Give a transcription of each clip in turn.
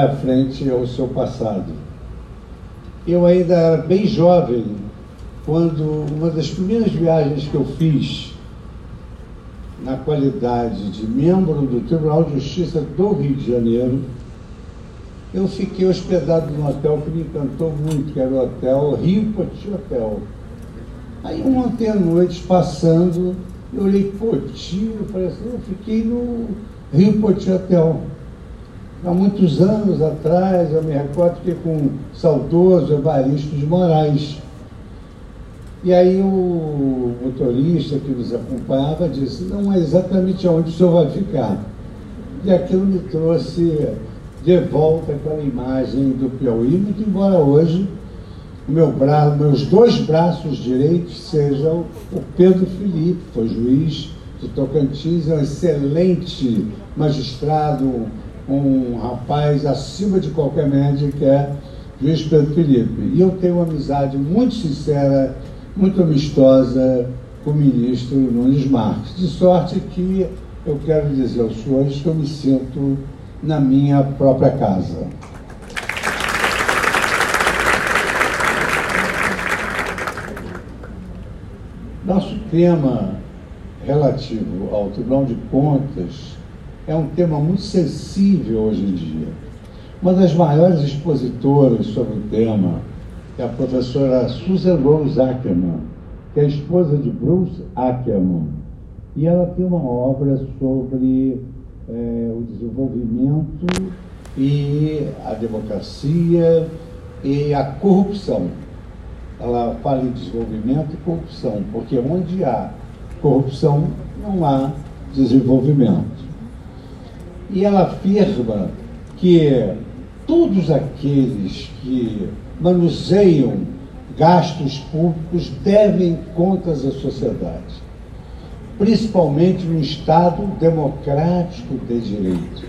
à frente ao seu passado. Eu ainda era bem jovem quando uma das primeiras viagens que eu fiz na qualidade de membro do Tribunal de Justiça do Rio de Janeiro, eu fiquei hospedado num hotel que me encantou muito, que era o Hotel Rio Poti Hotel. Aí ontem à noite, passando, eu olhei Poti, eu falei assim, eu fiquei no Rio Poti Hotel. Há muitos anos atrás, eu me recordo que com o saudoso Evaristo de Moraes. E aí o motorista que nos acompanhava disse, não é exatamente onde o senhor vai ficar. E aquilo me trouxe de volta aquela imagem do Piauí, muito embora hoje meu braço, meus dois braços direitos sejam o Pedro Felipe, foi juiz de Tocantins, é um excelente magistrado, um rapaz acima de qualquer média que é juiz Pedro Felipe. E eu tenho uma amizade muito sincera, muito amistosa com o ministro Nunes Marques. De sorte que eu quero dizer aos senhores que eu me sinto na minha própria casa. Nosso tema relativo ao Tribunal de Contas é um tema muito sensível hoje em dia. Uma das maiores expositoras sobre o tema é a professora Susan Rose Ackerman, que é esposa de Bruce Ackerman. E ela tem uma obra sobre é, o desenvolvimento e a democracia e a corrupção. Ela fala em desenvolvimento e corrupção, porque onde há corrupção não há desenvolvimento. E ela afirma que todos aqueles que manuseiam gastos públicos devem contas à sociedade, principalmente no Estado democrático de direito.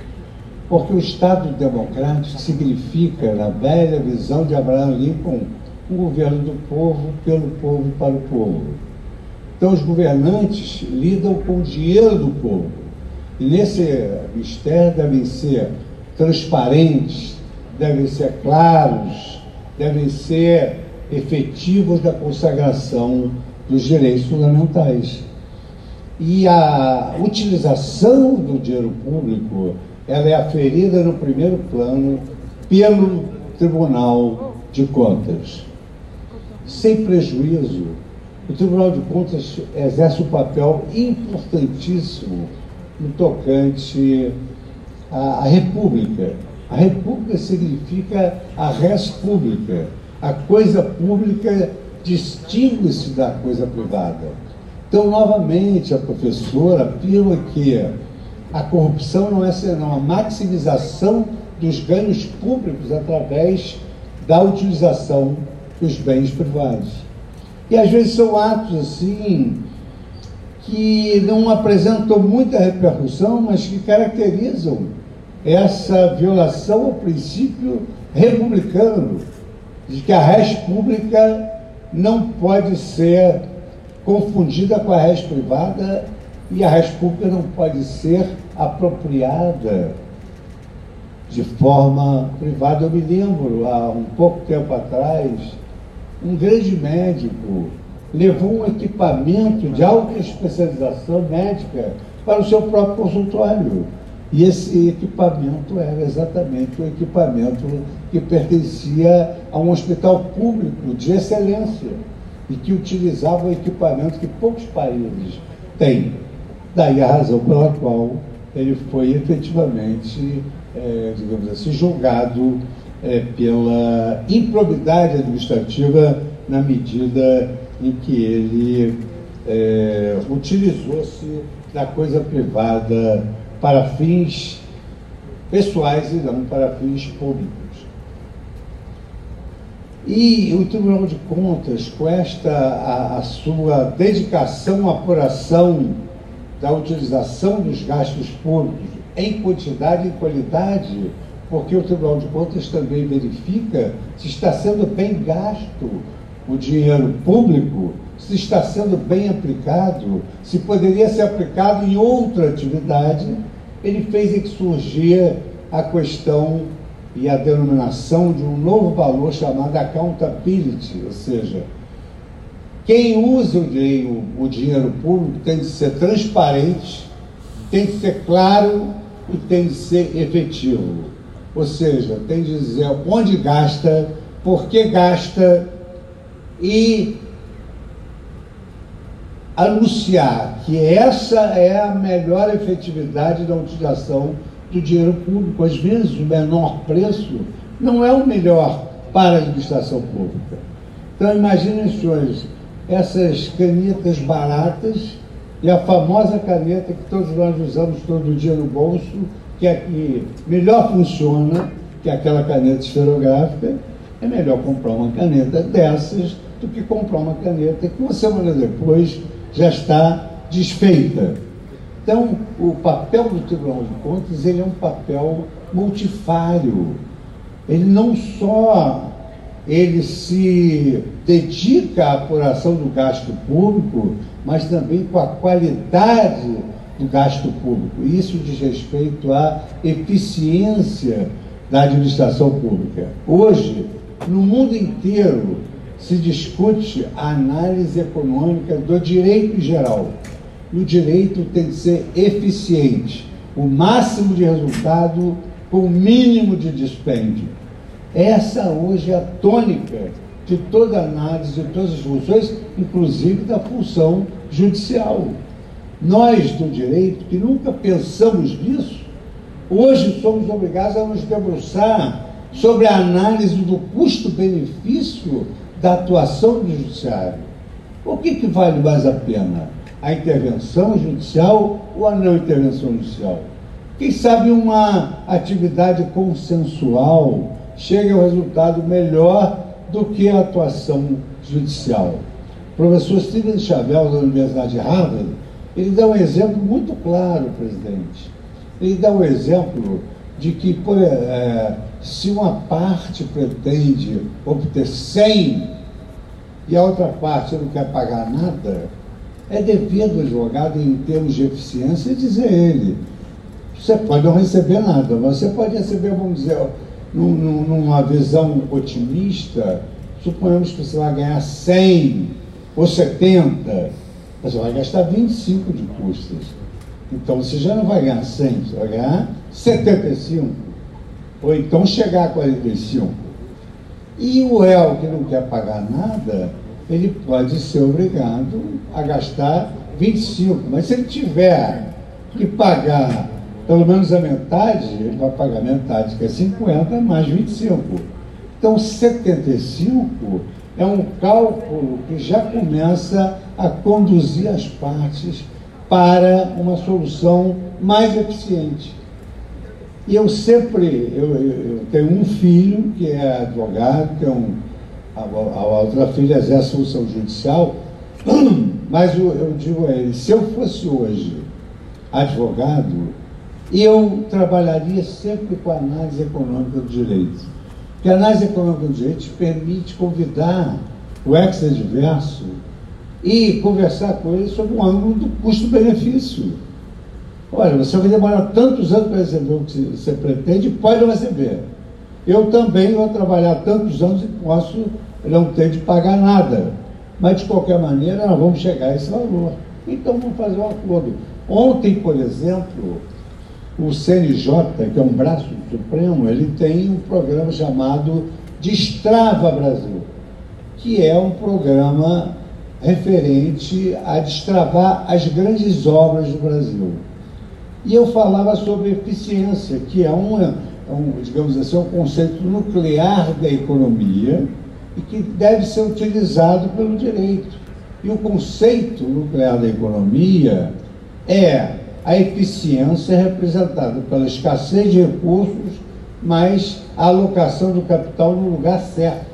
Porque o Estado democrático significa, na velha visão de Abraham Lincoln, um governo do povo, pelo povo, para o povo. Então, os governantes lidam com o dinheiro do povo e nesse mistério devem ser transparentes, devem ser claros, devem ser efetivos da consagração dos direitos fundamentais. E a utilização do dinheiro público ela é aferida no primeiro plano pelo Tribunal de Contas. Sem prejuízo, o Tribunal de Contas exerce um papel importantíssimo no tocante à, à República. A República significa a res pública. A coisa pública distingue-se da coisa privada. Então, novamente, a professora afirma que a corrupção não é senão a maximização dos ganhos públicos através da utilização dos bens privados. E às vezes são atos assim que não apresentam muita repercussão, mas que caracterizam essa violação ao princípio republicano, de que a res pública não pode ser confundida com a res privada e a res pública não pode ser apropriada de forma privada. Eu me lembro, há um pouco tempo atrás, um grande médico levou um equipamento de alta especialização médica para o seu próprio consultório. E esse equipamento era exatamente o equipamento que pertencia a um hospital público de excelência e que utilizava o equipamento que poucos países têm. Daí a razão pela qual ele foi efetivamente, é, digamos assim, julgado é, pela improbidade administrativa na medida em que ele é, utilizou-se da coisa privada para fins pessoais e não para fins públicos. E o Tribunal de Contas, com esta a, a sua dedicação à apuração da utilização dos gastos públicos em quantidade e qualidade, porque o Tribunal de Contas também verifica se está sendo bem gasto o dinheiro público, se está sendo bem aplicado, se poderia ser aplicado em outra atividade, ele fez que surgia a questão e a denominação de um novo valor chamado accountability, ou seja, quem usa o dinheiro, o dinheiro público tem de ser transparente, tem de ser claro e tem de ser efetivo. Ou seja, tem de dizer onde gasta, por que gasta e anunciar que essa é a melhor efetividade da utilização do dinheiro público. Às vezes, o menor preço não é o melhor para a administração pública. Então, imaginem, senhores, essas canetas baratas e a famosa caneta que todos nós usamos todo dia no bolso, que é que melhor funciona que aquela caneta esferográfica, é melhor comprar uma caneta dessas do que comprar uma caneta que uma semana depois já está desfeita. Então, o papel do Tribunal de Contas ele é um papel multifário. Ele não só ele se dedica à apuração do gasto público, mas também com a qualidade do gasto público. Isso diz respeito à eficiência da administração pública. Hoje, no mundo inteiro, se discute a análise econômica do direito geral. E o direito tem que ser eficiente, o máximo de resultado com o mínimo de dispêndio. Essa hoje é a tônica de toda análise, de todas as funções, inclusive da função judicial. Nós do direito, que nunca pensamos nisso, hoje somos obrigados a nos debruçar sobre a análise do custo-benefício da atuação do judiciário. O que, que vale mais a pena? A intervenção judicial ou a não intervenção judicial? Quem sabe uma atividade consensual chega ao resultado melhor do que a atuação judicial. O professor Steven Chavel, da Universidade de Harvard, ele dá um exemplo muito claro, presidente. Ele dá um exemplo de que, por, é, se uma parte pretende obter 100 e a outra parte não quer pagar nada, é dever do advogado, em termos de eficiência, dizer ele: você pode não receber nada, mas você pode receber, vamos dizer, num, numa visão otimista, suponhamos que você vai ganhar 100 ou 70, você vai gastar 25 de custas. Então você já não vai ganhar 100, você vai ganhar 75. Ou então chegar a 45. E o réu que não quer pagar nada, ele pode ser obrigado a gastar 25. Mas se ele tiver que pagar pelo menos a metade, ele vai pagar metade, que é 50, mais 25. Então, 75 é um cálculo que já começa a conduzir as partes para uma solução mais eficiente. E eu sempre, eu, eu tenho um filho que é advogado, que é um, a, a outra filha exerce função judicial, mas eu, eu digo a ele, se eu fosse hoje advogado, eu trabalharia sempre com a análise econômica do direito. Porque a análise econômica do direito permite convidar o ex-adverso e conversar com ele sobre o ângulo do custo-benefício. Olha, você vai demorar tantos anos para receber o que você pretende, pode receber. Eu também vou trabalhar tantos anos e posso não ter de pagar nada. Mas, de qualquer maneira, nós vamos chegar a esse valor. Então, vamos fazer um acordo. Ontem, por exemplo, o CNJ, que é um braço do Supremo, ele tem um programa chamado Destrava Brasil, que é um programa referente a destravar as grandes obras do Brasil. E eu falava sobre eficiência, que é um, é digamos assim, um conceito nuclear da economia e que deve ser utilizado pelo direito. E o conceito nuclear da economia é a eficiência é representada pela escassez de recursos, mas a alocação do capital no lugar certo.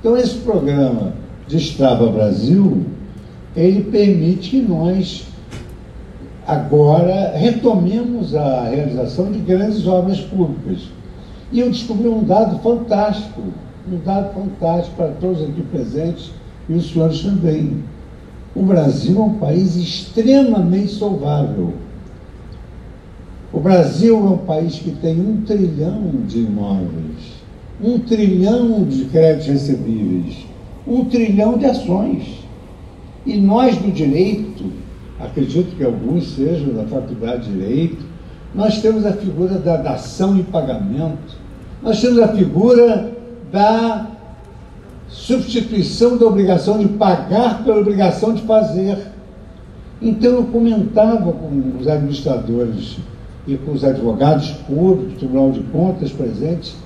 Então, esse programa Destrava Brasil, ele permite que nós agora retomemos a realização de grandes obras públicas. E eu descobri um dado fantástico, um dado fantástico para todos aqui presentes e os senhores também. O Brasil é um país extremamente saudável. O Brasil é um país que tem um trilhão de imóveis, um trilhão de créditos recebíveis, um trilhão de ações. E nós do direito, acredito que alguns sejam da faculdade de direito, nós temos a figura da dação e pagamento, nós temos a figura da substituição da obrigação de pagar pela obrigação de fazer. Então eu comentava com os administradores e com os advogados públicos, do Tribunal de Contas presentes,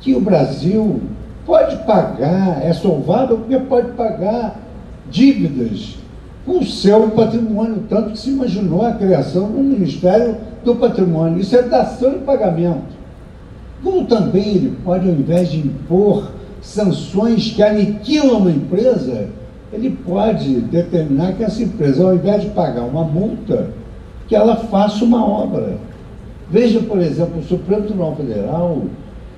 que o Brasil pode pagar, é solvável porque pode pagar dívidas com seu patrimônio, tanto que se imaginou a criação do Ministério do Patrimônio. Isso é dação e pagamento. Como também ele pode, ao invés de impor sanções que aniquilam uma empresa, ele pode determinar que essa empresa, ao invés de pagar uma multa, que ela faça uma obra. Veja, por exemplo, o Supremo Tribunal Federal,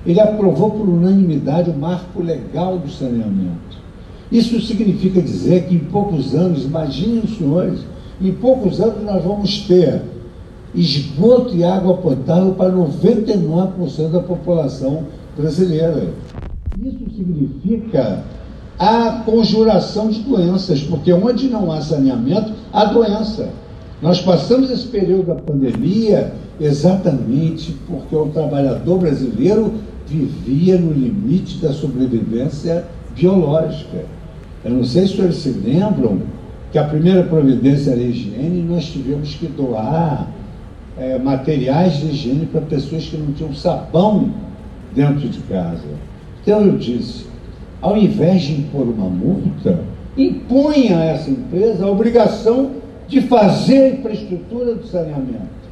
ele aprovou por unanimidade o marco legal do saneamento. Isso significa dizer que em poucos anos, imaginem os senhores, em poucos anos nós vamos ter esgoto e água potável para 99% da população brasileira. Isso significa a conjuração de doenças, porque onde não há saneamento, há doença. Nós passamos esse período da pandemia exatamente porque o trabalhador brasileiro vivia no limite da sobrevivência biológica. Eu não sei se vocês se lembram que a primeira providência era higiene e nós tivemos que doar é, materiais de higiene para pessoas que não tinham sabão dentro de casa. Então eu disse, ao invés de impor uma multa, impunha a essa empresa a obrigação de fazer a infraestrutura do saneamento.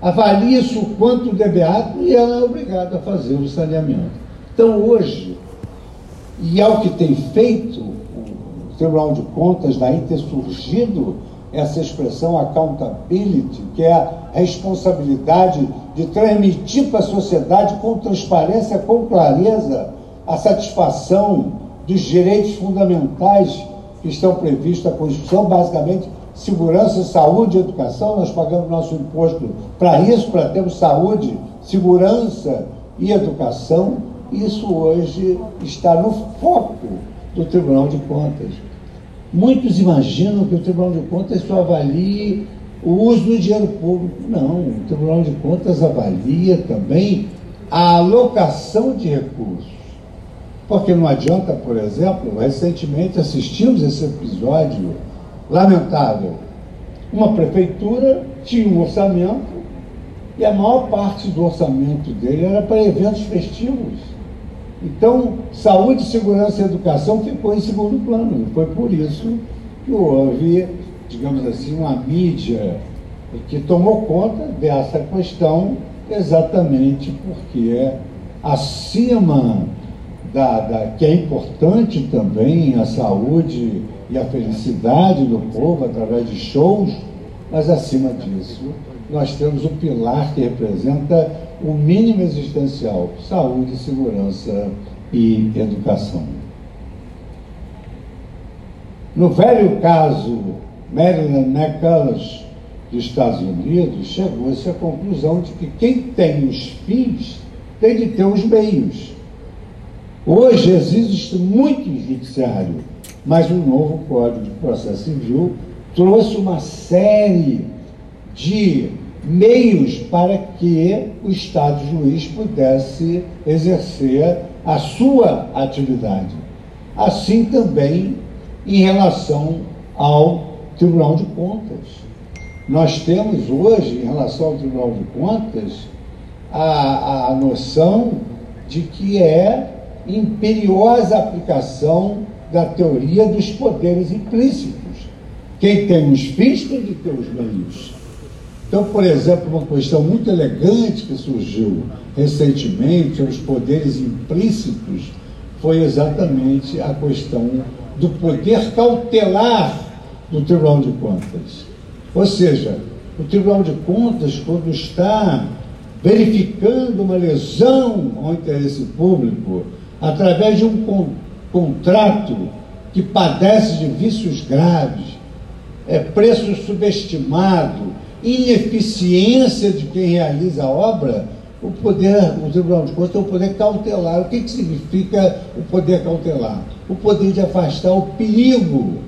Avalie isso o quanto debeado e ela é obrigada a fazer o saneamento. Então hoje, e ao que tem feito Tribunal de Contas, daí ter surgido essa expressão accountability, que é a responsabilidade de transmitir para a sociedade com transparência, com clareza, a satisfação dos direitos fundamentais que estão previstos na Constituição, basicamente segurança, saúde e educação. Nós pagamos nosso imposto para isso, para termos saúde, segurança e educação. Isso hoje está no foco do Tribunal de Contas. Muitos imaginam que o Tribunal de Contas só avalie o uso do dinheiro público. Não, o Tribunal de Contas avalia também a alocação de recursos. Porque não adianta, por exemplo, recentemente assistimos esse episódio lamentável. Uma prefeitura tinha um orçamento e a maior parte do orçamento dele era para eventos festivos. Então, saúde, segurança e educação ficou em segundo plano. Foi por isso que houve, digamos assim, uma mídia que tomou conta dessa questão exatamente porque acima da, da, que é importante também a saúde e a felicidade do povo através de shows, mas acima disso nós temos o pilar que representa o mínimo existencial: saúde, segurança e educação. No velho caso Maryland McCulloch dos Estados Unidos, chegou-se à conclusão de que quem tem os fins tem de ter os meios. Hoje existe muito judiciário, mas o novo Código de Processo Civil trouxe uma série de meios para que o Estado juiz pudesse exercer a sua atividade. Assim também em relação ao Tribunal de Contas. Nós temos hoje, em relação ao Tribunal de Contas, a, a noção de que é imperiosa aplicação da teoria dos poderes implícitos. Quem tem os fins tem de ter os meios. Então, por exemplo, uma questão muito elegante que surgiu recentemente, os poderes implícitos, foi exatamente a questão do poder cautelar do Tribunal de Contas. Ou seja, o Tribunal de Contas, quando está verificando uma lesão ao interesse público, através de um con contrato que padece de vícios graves, é preço subestimado, ineficiência de quem realiza a obra, o poder, o Tribunal de Contas tem o poder cautelar. O que, que significa o poder cautelar? O poder de afastar o perigo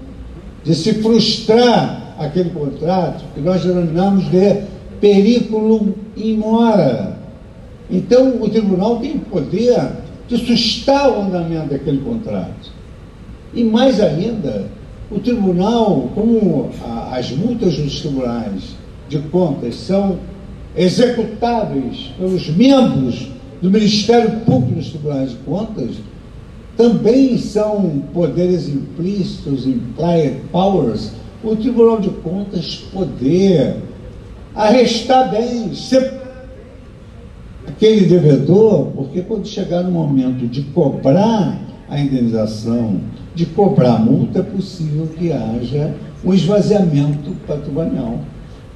de se frustrar aquele contrato, que nós denominamos de periculum in mora. Então, o tribunal tem o poder de sustar o andamento daquele contrato. E mais ainda, o tribunal, como as multas dos tribunais de contas são executáveis pelos membros do Ministério Público dos Tribunais de Contas, também são poderes implícitos, implied powers, o Tribunal de Contas poder arrestar bens, aquele devedor, porque quando chegar no momento de cobrar a indenização, de cobrar a multa, é possível que haja um esvaziamento patrimonial.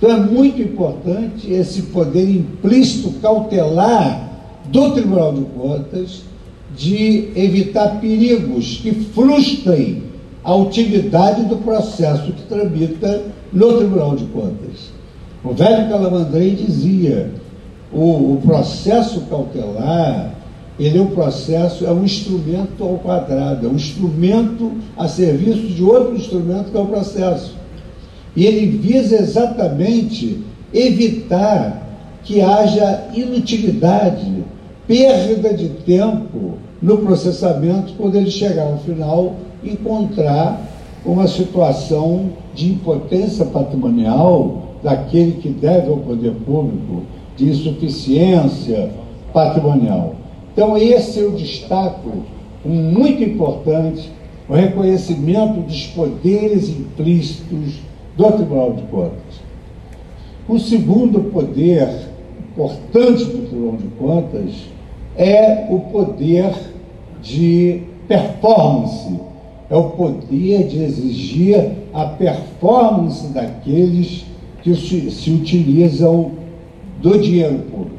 Então é muito importante esse poder implícito cautelar do Tribunal de Contas de evitar perigos que frustrem a utilidade do processo que tramita no Tribunal de Contas. O velho Calamandrei dizia: o, o processo cautelar ele é um processo, é um instrumento ao quadrado, é um instrumento a serviço de outro instrumento que é o processo. E ele visa exatamente evitar que haja inutilidade, perda de tempo no processamento, quando ele chegar ao final, encontrar uma situação de impotência patrimonial daquele que deve ao poder público, de insuficiência patrimonial. Então, esse eu destaco, um muito importante, o reconhecimento dos poderes implícitos do Tribunal de Contas. O segundo poder importante do Tribunal de Contas é o poder de performance, é o poder de exigir a performance daqueles que se, utilizam do dinheiro público.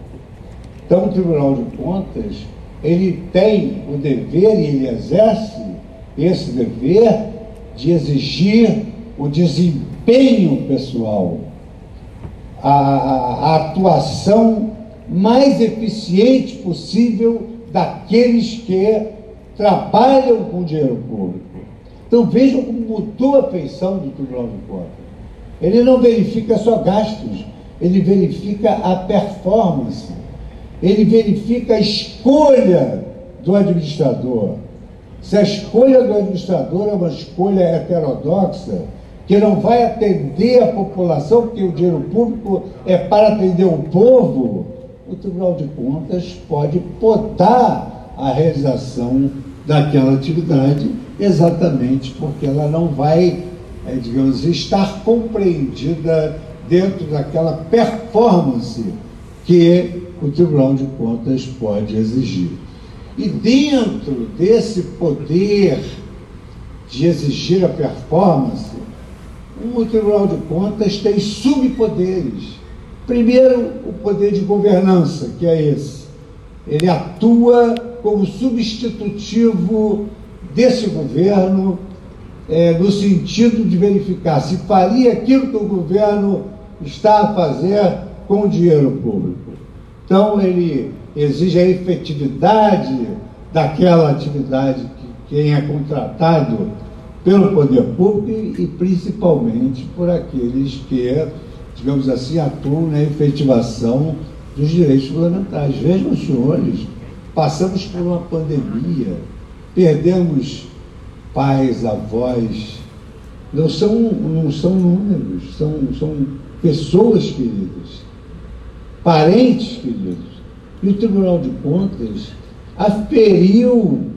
Então, o Tribunal de Contas, ele tem o dever, e ele exerce esse dever de exigir o desempenho pessoal, a, a, atuação mais eficiente possível daqueles que trabalham com dinheiro público. Então vejam como mudou a feição do Tribunal de Contas. Ele não verifica só gastos, ele verifica a performance, ele verifica a escolha do administrador. Se a escolha do administrador é uma escolha heterodoxa, que não vai atender a população, porque o dinheiro público é para atender o povo, o Tribunal de Contas pode podar a realização daquela atividade, exatamente porque ela não vai, é, digamos, estar compreendida dentro daquela performance que o Tribunal de Contas pode exigir. E dentro desse poder de exigir a performance, o Tribunal de Contas tem subpoderes. Primeiro, o poder de governança, que é esse. Ele atua como substitutivo desse governo, é, no sentido de verificar se faria aquilo que o governo está a fazer com o dinheiro público. Então, ele exige a efetividade daquela atividade que quem é contratado pelo poder público e, principalmente por aqueles que, digamos assim, atuam na efetivação dos direitos fundamentais. Vejam, senhores, passamos por uma pandemia, perdemos pais, avós, não são, não são números, são, são pessoas queridas, parentes queridos. E o Tribunal de Contas aferiu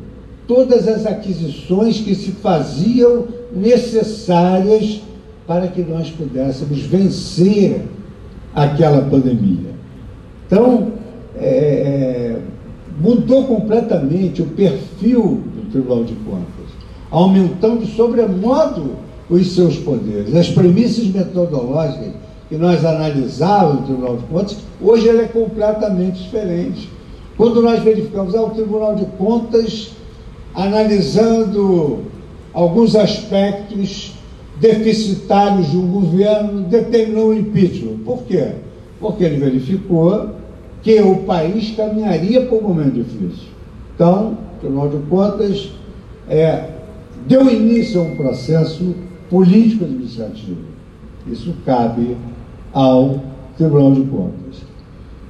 todas as aquisições que se faziam necessárias para que nós pudéssemos vencer aquela pandemia. Então, é, é, mudou completamente o perfil do Tribunal de Contas, aumentando sobremodo os seus poderes. As premissas metodológicas que nós analisávamos no Tribunal de Contas, hoje ela é completamente diferente. Quando nós verificamos, ah, o Tribunal de Contas analisando alguns aspectos deficitários de um governo, determinou o impeachment. Por quê? Porque ele verificou que o país caminharia para um momento difícil. Então, afinal de contas, é, deu início a um processo político-administrativo. Isso cabe ao Tribunal de Contas.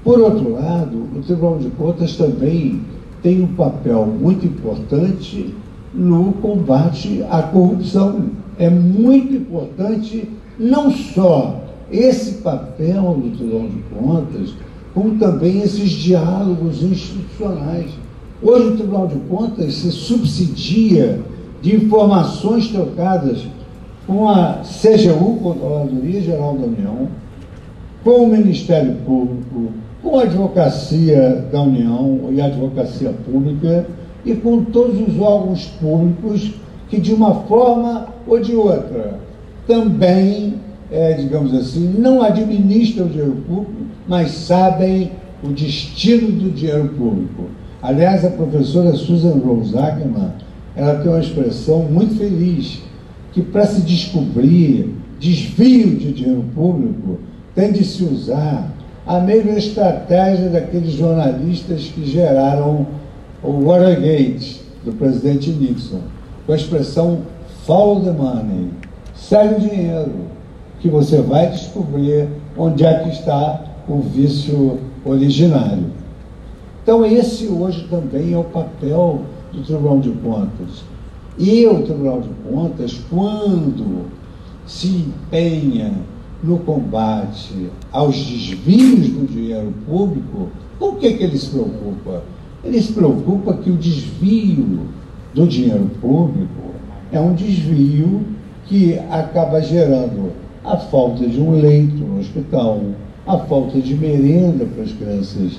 Por outro lado, o Tribunal de Contas também tem um papel muito importante no combate à corrupção. É muito importante não só esse papel do Tribunal de Contas, como também esses diálogos institucionais. Hoje o Tribunal de Contas se subsidia de informações trocadas com a CGU, Controladoria Geral da União, com o Ministério Público, com a Advocacia da União e a Advocacia Pública e com todos os órgãos públicos que, de uma forma ou de outra, também, é, digamos assim, não administram o dinheiro público, mas sabem o destino do dinheiro público. Aliás, a professora Susan Rose ela tem uma expressão muito feliz, que para se descobrir desvio de dinheiro público, tem de se usar a mesma estratégia daqueles jornalistas que geraram o Watergate do presidente Nixon, com a expressão follow the money, segue o dinheiro, que você vai descobrir onde é que está o vício originário. Então esse hoje também é o papel do Tribunal de Contas. E o Tribunal de Contas, quando se empenha no combate aos desvios do dinheiro público, com o que, que ele se preocupa? Ele se preocupa que o desvio do dinheiro público é um desvio que acaba gerando a falta de um leito no hospital, a falta de merenda para as crianças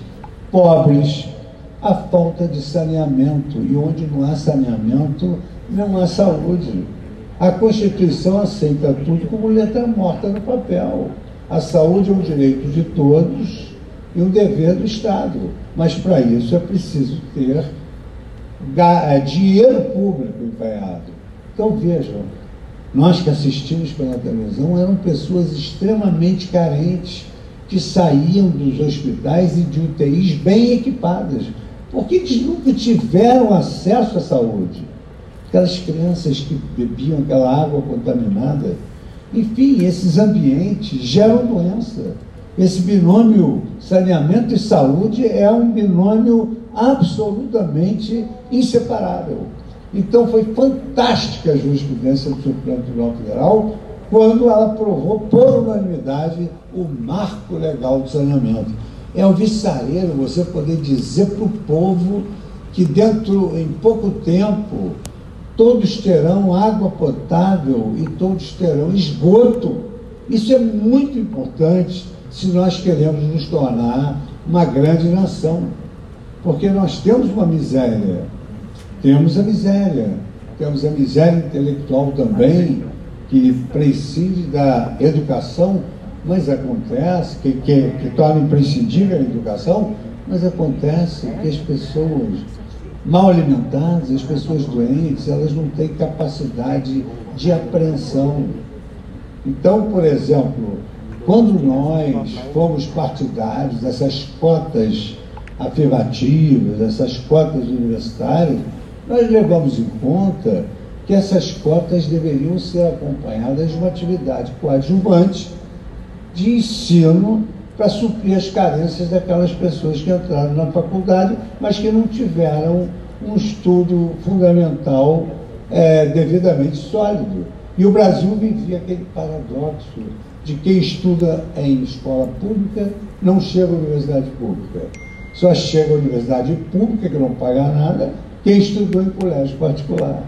pobres, a falta de saneamento. E onde não há saneamento, não há saúde. A Constituição aceita tudo como letra morta no papel. A saúde é um direito de todos e um dever do Estado. Mas para isso é preciso ter é, dinheiro público empenhado. Então vejam, nós que assistimos pela televisão eram pessoas extremamente carentes que saíam dos hospitais e de UTIs bem equipadas, porque eles nunca tiveram acesso à saúde aquelas crianças que bebiam aquela água contaminada. Enfim, esses ambientes geram doença. Esse binômio saneamento e saúde é um binômio absolutamente inseparável. Então foi fantástica a jurisprudência do Supremo Tribunal Federal quando ela aprovou por unanimidade o marco legal do saneamento. É um viçareiro você poder dizer para o povo que dentro, em pouco tempo, todos terão água potável e todos terão esgoto. Isso é muito importante se nós queremos nos tornar uma grande nação. Porque nós temos uma miséria, temos a miséria, temos a miséria intelectual também, que precisa da educação, mas acontece que, que, que torna imprescindível a educação, mas acontece que as pessoas mal alimentadas, as pessoas doentes, elas não têm capacidade de apreensão. Então, por exemplo, quando nós fomos partidários dessas cotas afirmativas, dessas cotas universitárias, nós levamos em conta que essas cotas deveriam ser acompanhadas de uma atividade coadjuvante de ensino para suprir as carências daquelas pessoas que entraram na faculdade, mas que não tiveram um estudo fundamental é, devidamente sólido. E o Brasil vivia aquele paradoxo de quem estuda em escola pública não chega à universidade pública. Só chega à universidade pública, que não paga nada, quem estudou em colégio particular.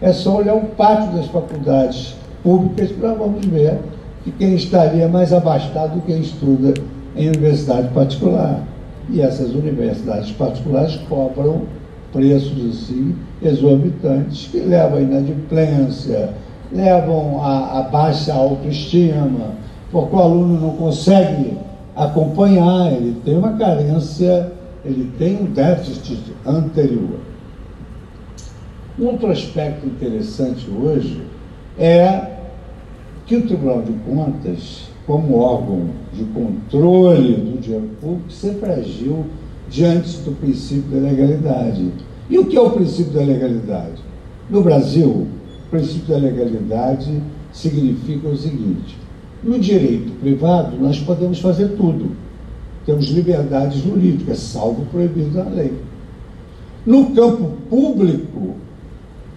É só olhar o pátio das faculdades públicas para vamos ver que quem estaria mais abastado do que quem estuda em universidade particular. E essas universidades particulares cobram preços assim exorbitantes que levam à inadimplência, levam à, à baixa autoestima, porque o aluno não consegue acompanhar, ele tem uma carência, ele tem um déficit anterior. Um outro aspecto interessante hoje é que o Tribunal de Contas, como órgão de controle do dinheiro público, sempre agiu diante do princípio da legalidade. E o que é o princípio da legalidade? No Brasil, o princípio da legalidade significa o seguinte: no direito privado, nós podemos fazer tudo. Temos liberdade jurídica, salvo proibido na lei. No campo público,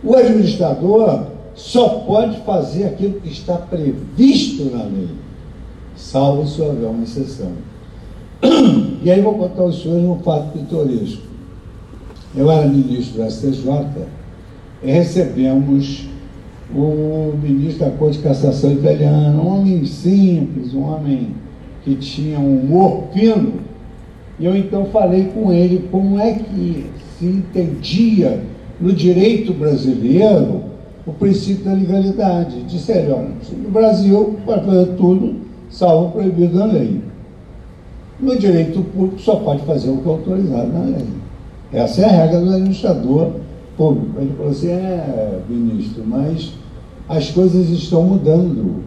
o administrador só pode fazer aquilo que está previsto na lei, salvo se houver uma exceção. E aí vou contar aos senhores um fato pitoresco. Eu era ministro do STJ e recebemos o ministro da Corte de Cassação italiano, um homem simples, um homem que tinha um humor fino. E eu então falei com ele como é que se entendia no direito brasileiro o princípio da legalidade. Disse ele, olha, no Brasil pode fazer tudo, salvo proibido na lei. No direito público só pode fazer o que é autorizado na lei. Essa é a regra do administrador público. Ele falou assim, é, ministro, mas as coisas estão mudando.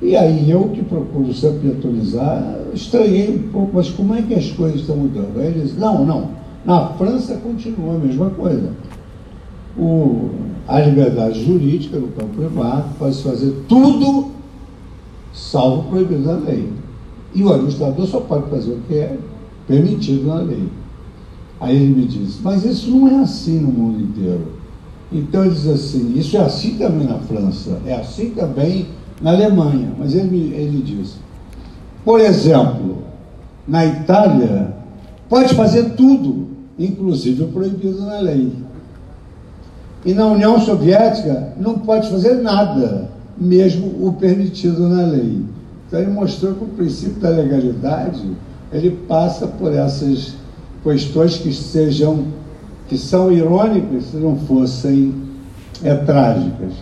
E aí eu que procuro sempre atualizar, estranhei um pouco, mas como é que as coisas estão mudando? Aí ele disse, não, não, na França continua a mesma coisa. O, a liberdade jurídica no campo privado pode fazer tudo salvo proibido na lei. E o administrador só pode fazer o que é permitido na lei. Aí ele me disse, mas isso não é assim no mundo inteiro. Então ele diz assim, isso é assim também na França, é assim também na Alemanha. Mas ele, ele diz, por exemplo, na Itália, pode fazer tudo, inclusive o proibido na lei. E na União Soviética não pode fazer nada, mesmo o permitido na lei. Então ele mostrou que o princípio da legalidade ele passa por essas questões que sejam que são irônicas se não fossem é, trágicas.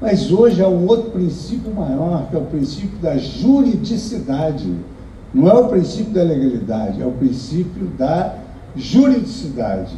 Mas hoje há um outro princípio maior, que é o princípio da juridicidade. Não é o princípio da legalidade, é o princípio da juridicidade.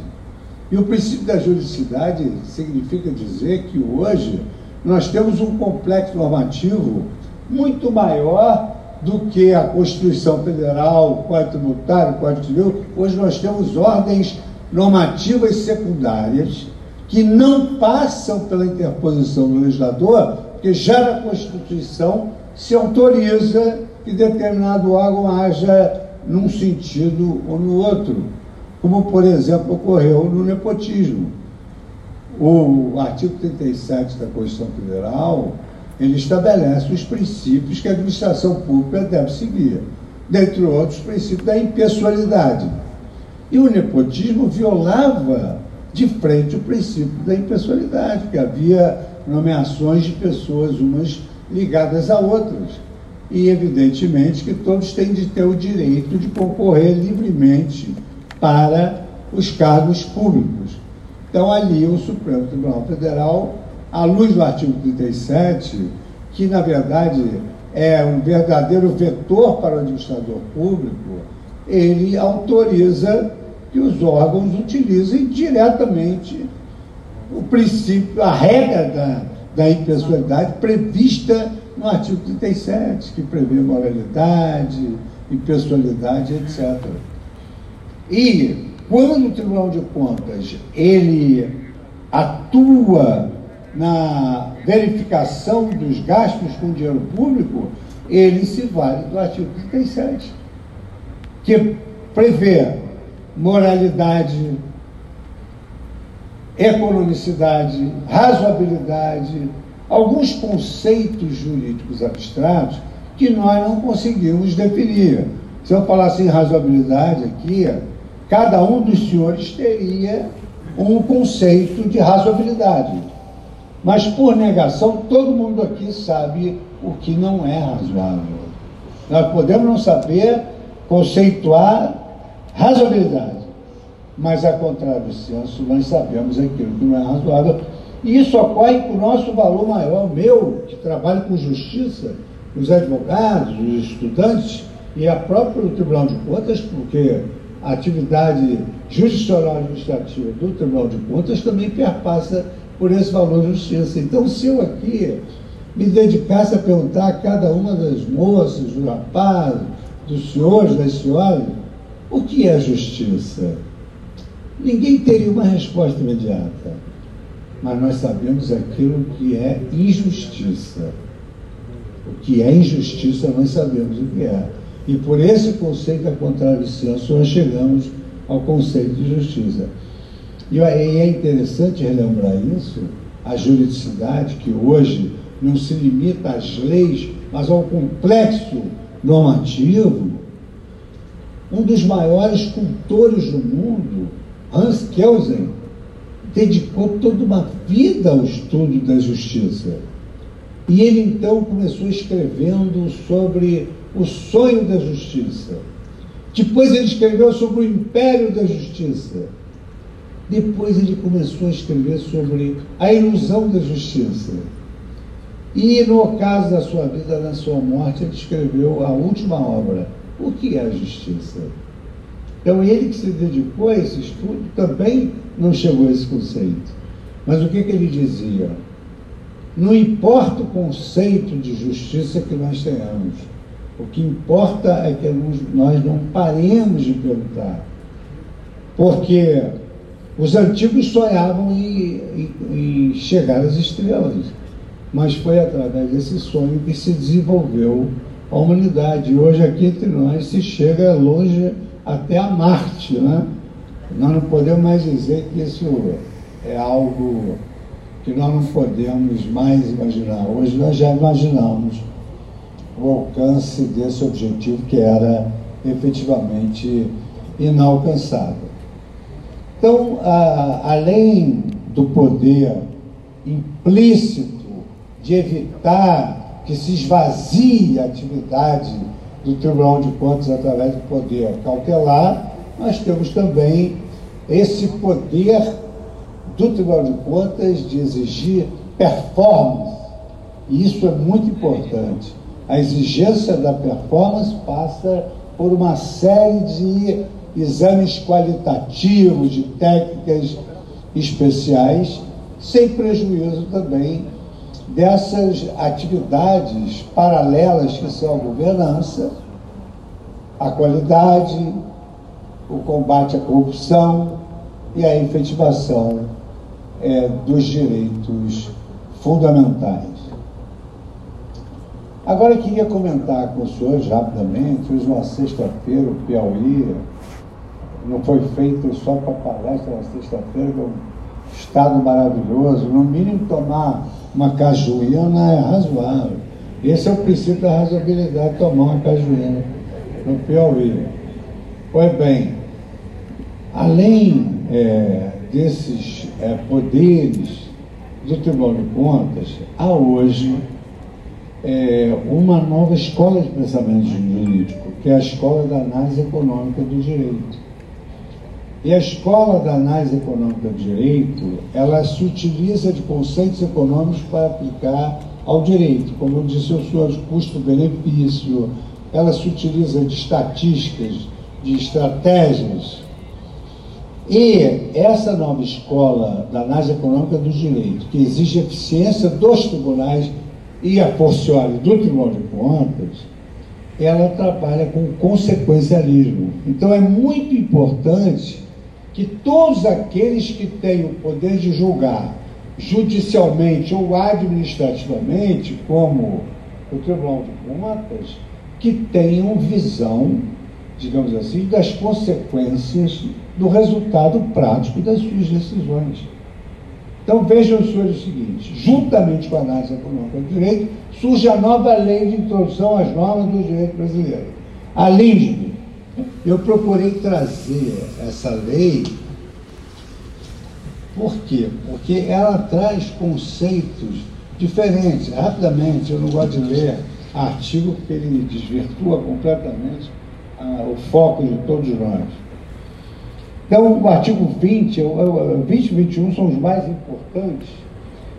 E o princípio da juridicidade significa dizer que hoje nós temos um complexo normativo muito maior do que a Constituição Federal, o Código Tributário, o Código Civil. Hoje nós temos ordens normativas secundárias que não passam pela interposição do legislador, porque já na Constituição se autoriza que determinado órgão haja num sentido ou no outro, como, por exemplo, ocorreu no nepotismo. O artigo 37 da Constituição Federal ele estabelece os princípios que a administração pública deve seguir, dentre outros, o princípio da impessoalidade. E o nepotismo violava de frente o princípio da impessoalidade, que havia nomeações de pessoas, umas ligadas a outras. E, evidentemente, que todos têm de ter o direito de concorrer livremente para os cargos públicos. Então, ali, o Supremo Tribunal Federal à luz do artigo 37, que na verdade é um verdadeiro vetor para o administrador público, ele autoriza que os órgãos utilizem diretamente o princípio, a regra da, da impessoalidade prevista no artigo 37, que prevê moralidade, impessoalidade, etc. E quando o Tribunal de Contas ele atua na verificação dos gastos com dinheiro público, ele se vale do artigo 37, que prevê moralidade, economicidade, razoabilidade, alguns conceitos jurídicos abstratos que nós não conseguimos definir. Se eu falasse em razoabilidade aqui, cada um dos senhores teria um conceito de razoabilidade. Mas por negação, todo mundo aqui sabe o que não é razoável. Nós podemos não saber conceituar razoabilidade, mas a contrário do senso, nós sabemos aquilo que não é razoável. E isso ocorre com o nosso valor maior, meu, que trabalho com justiça, os advogados, os estudantes e a própria Tribunal de Contas, porque a atividade judicial administrativa do Tribunal de Contas também perpassa por esse valor de justiça. Então, se eu aqui me dedicasse a perguntar a cada uma das moças, dos rapazes, dos senhores, das senhoras, o que é justiça? Ninguém teria uma resposta imediata. Mas nós sabemos aquilo que é injustiça. O que é injustiça, nós sabemos o que é. E por esse conceito da contradição, nós chegamos ao conceito de justiça. E é interessante relembrar isso, a juridicidade, que hoje não se limita às leis, mas ao complexo normativo. Um dos maiores cultores do mundo, Hans Kelsen, dedicou toda uma vida ao estudo da justiça. E ele então começou escrevendo sobre o sonho da justiça. Depois ele escreveu sobre o império da justiça. Depois ele começou a escrever sobre a ilusão da justiça. E no ocaso da sua vida, na sua morte, ele escreveu a última obra, O que é a Justiça? Então ele que se dedicou a esse estudo também não chegou a esse conceito. Mas o que, que ele dizia? Não importa o conceito de justiça que nós tenhamos. O que importa é que nós não paremos de perguntar. Porque os antigos sonhavam em, em, em chegar às estrelas mas foi através desse sonho que se desenvolveu a humanidade. Hoje aqui entre nós se chega longe até a Marte, né? Nós não podemos mais dizer que isso é algo que nós não podemos mais imaginar. Hoje nós já imaginamos o alcance desse objetivo que era efetivamente inalcançável. Então, a, além do poder implícito de evitar que se esvazie a atividade do Tribunal de Contas através do poder cautelar, nós temos também esse poder do Tribunal de Contas de exigir performance. E isso é muito importante. A exigência da performance passa por uma série de exames qualitativos, de técnicas especiais, sem prejuízo também dessas atividades paralelas que são a governança, a qualidade, o combate à corrupção e a efetivação é, dos direitos fundamentais. Agora eu queria comentar com os senhores rapidamente, hoje uma sexta-feira, o Piauí, não foi feito só para palestra na sexta-feira, que é um estado maravilhoso, no mínimo tomar uma cajuína é razoável. Esse é o princípio da razoabilidade, tomar uma cajuína no Piauí. Pois bem, além é, desses é, poderes do Tribunal de Contas, há hoje é, uma nova escola de pensamento jurídico, que é a Escola da Análise Econômica do Direito. E a escola da análise econômica do direito, ela se utiliza de conceitos econômicos para aplicar ao direito, como eu disse aos senhores, custo-benefício, ela se utiliza de estatísticas, de estratégias. E essa nova escola da análise econômica do direito, que exige eficiência dos tribunais e a forciore do Tribunal de Contas, ela trabalha com consequencialismo. Então é muito importante que todos aqueles que têm o poder de julgar judicialmente ou administrativamente, como o Tribunal de Contas, que tenham visão, digamos assim, das consequências do resultado prático das suas decisões. Então vejam, senhores, o seguinte: juntamente com a análise econômica do direito, surge a nova lei de introdução às normas do direito brasileiro, a LINDB, eu procurei trazer essa lei, por quê? Porque ela traz conceitos diferentes. Rapidamente, eu não gosto de ler artigo porque ele desvirtua completamente ah, o foco de todos nós. Então, o artigo 20, o, 20 e 21 são os mais importantes.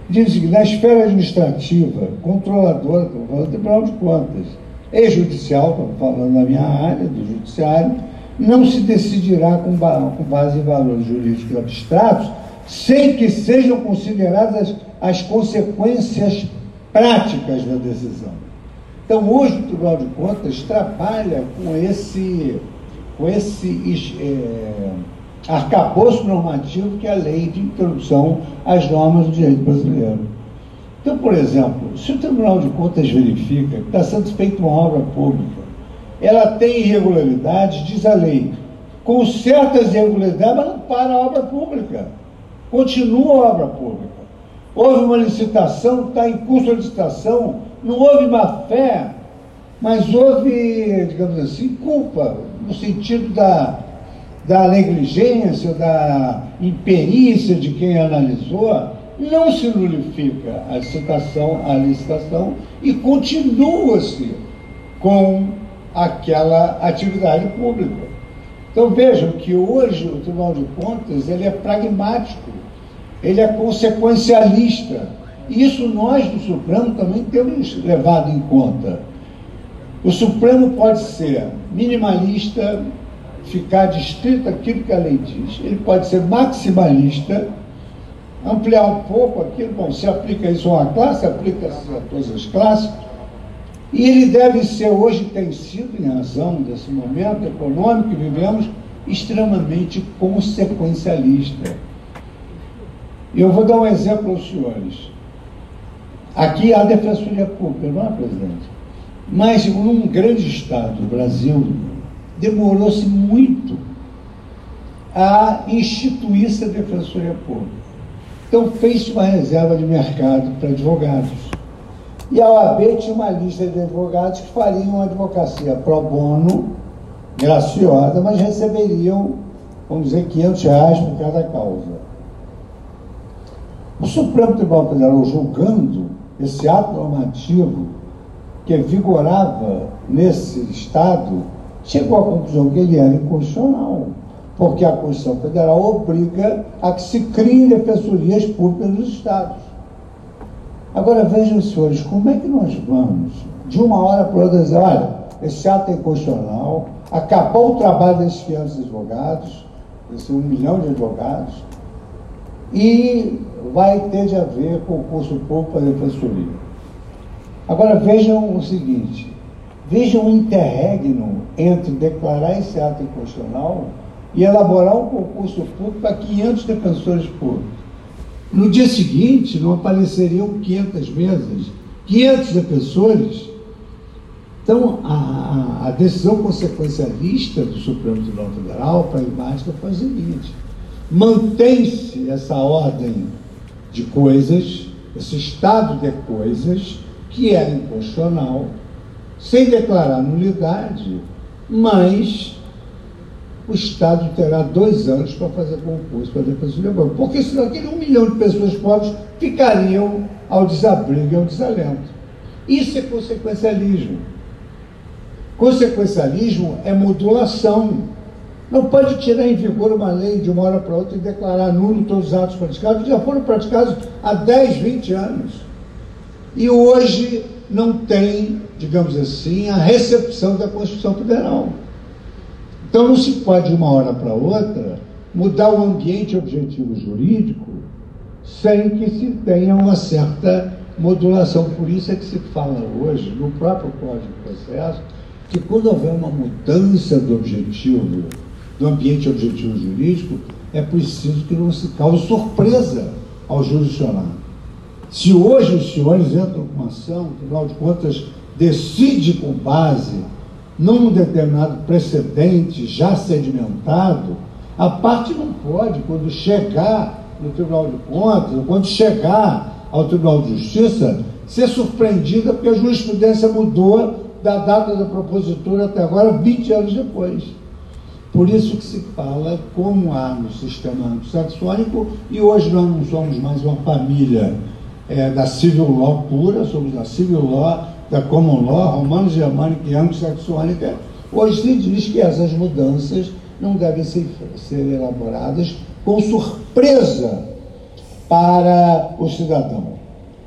Diz que na esfera administrativa, controladora, do Tribunal de Contas, e judicial, falando na minha área, do judiciário, não se decidirá com, com base em valores jurídicos abstratos, sem que sejam consideradas as, as consequências práticas da decisão. Então, hoje o Tribunal de Contas trabalha com esse, com esse é, arcabouço normativo que é a lei de introdução às normas do direito brasileiro. Então, por exemplo, se o Tribunal de Contas verifica que está sendo feita uma obra pública, ela tem irregularidades, diz a lei, com certas irregularidades, mas não para a obra pública. Continua a obra pública. Houve uma licitação, está em curso a licitação, não houve má fé, mas houve, digamos assim, culpa, no sentido da, da negligência, da imperícia de quem analisou, não se nulifica a licitação, a licitação e continua-se com aquela atividade pública. Então vejam que hoje o Tribunal de Contas ele é pragmático, ele é consequencialista. E isso nós do Supremo também temos levado em conta. O Supremo pode ser minimalista, ficar distrito aquilo que a lei diz, ele pode ser maximalista, ampliar um pouco aquilo, bom, se aplica isso a uma classe, aplica-se a todas as classes, e ele deve ser, hoje tem sido, em razão desse momento econômico que vivemos, extremamente consequencialista. Eu vou dar um exemplo aos senhores. Aqui há defensoria pública, não é, presidente? Mas num grande estado, o Brasil, demorou-se muito a instituir essa defensoria pública. Então fez uma reserva de mercado para advogados. E a OAB tinha uma lista de advogados que fariam uma advocacia pro bono, graciosa, mas receberiam, vamos dizer, 500 reais por cada causa. O Supremo Tribunal Federal, julgando esse ato normativo que vigorava nesse Estado, chegou à conclusão que ele era inconstitucional, porque a Constituição Federal obriga a que se criem defensorias públicas nos Estados. Agora vejam, senhores, como é que nós vamos, de uma hora para outra, dizer, olha, esse ato é inconstitucional, acabou o trabalho desses 500 advogados, desse um milhão de advogados, e vai ter de haver concurso público para defensoria. Agora vejam o seguinte, vejam o interregno entre declarar esse ato inconstitucional e elaborar um concurso público para 500 defensores públicos. No dia seguinte, não apareceriam 500 mesas, 500 defensores. Então, a, a, decisão consequencialista do Supremo Tribunal Federal, pragmática, foi a seguinte: mantém-se essa ordem de coisas, esse estado de coisas, que era inconstitucional, sem declarar nulidade, mas o Estado terá dois anos para fazer concurso para a defensoria pública, porque senão aquele um milhão de pessoas pobres ficariam ao desabrigo e ao desalento. Isso é consequencialismo. Consequencialismo é modulação. Não pode tirar em vigor uma lei de uma hora para outra e declarar nulo todos os atos praticados, que já foram praticados há 10, 20 anos. E hoje não tem, digamos assim, a recepção da Constituição Federal. Então não se pode, de uma hora para outra, mudar o ambiente objetivo jurídico sem que se tenha uma certa modulação. Por isso é que se fala hoje, no próprio Código de Processo, que quando houver uma mudança do objetivo, do ambiente objetivo jurídico, é preciso que não se cause surpresa ao jurisdicionado. Se hoje os senhores entram com ação, afinal de contas, decide com base num determinado precedente já sedimentado, a parte não pode, quando chegar no Tribunal de Contas, quando chegar ao Tribunal de Justiça, ser surpreendida porque a jurisprudência mudou da data da propositura até agora, 20 anos depois. Por isso que se fala como há no sistema anglo-saxônico, e hoje nós não somos mais uma família é, da civil law pura, somos da civil law da common law romano-germânica e anglo-saxônica, hoje se diz que essas mudanças não devem ser, ser elaboradas com surpresa para o cidadão.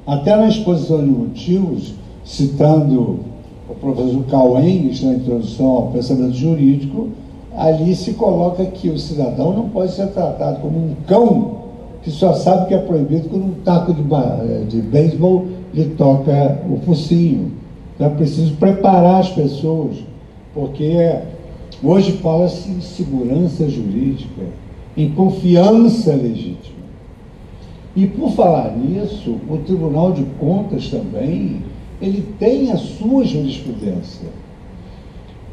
Até na exposição de motivos, citando o professor Cowen, na introdução ao pensamento jurídico, ali se coloca que o cidadão não pode ser tratado como um cão que só sabe que é proibido com um taco de, de beisebol lhe toca o focinho. Então é preciso preparar as pessoas, porque hoje fala-se em segurança jurídica, em confiança legítima. E por falar nisso, o Tribunal de Contas também, ele tem a sua jurisprudência.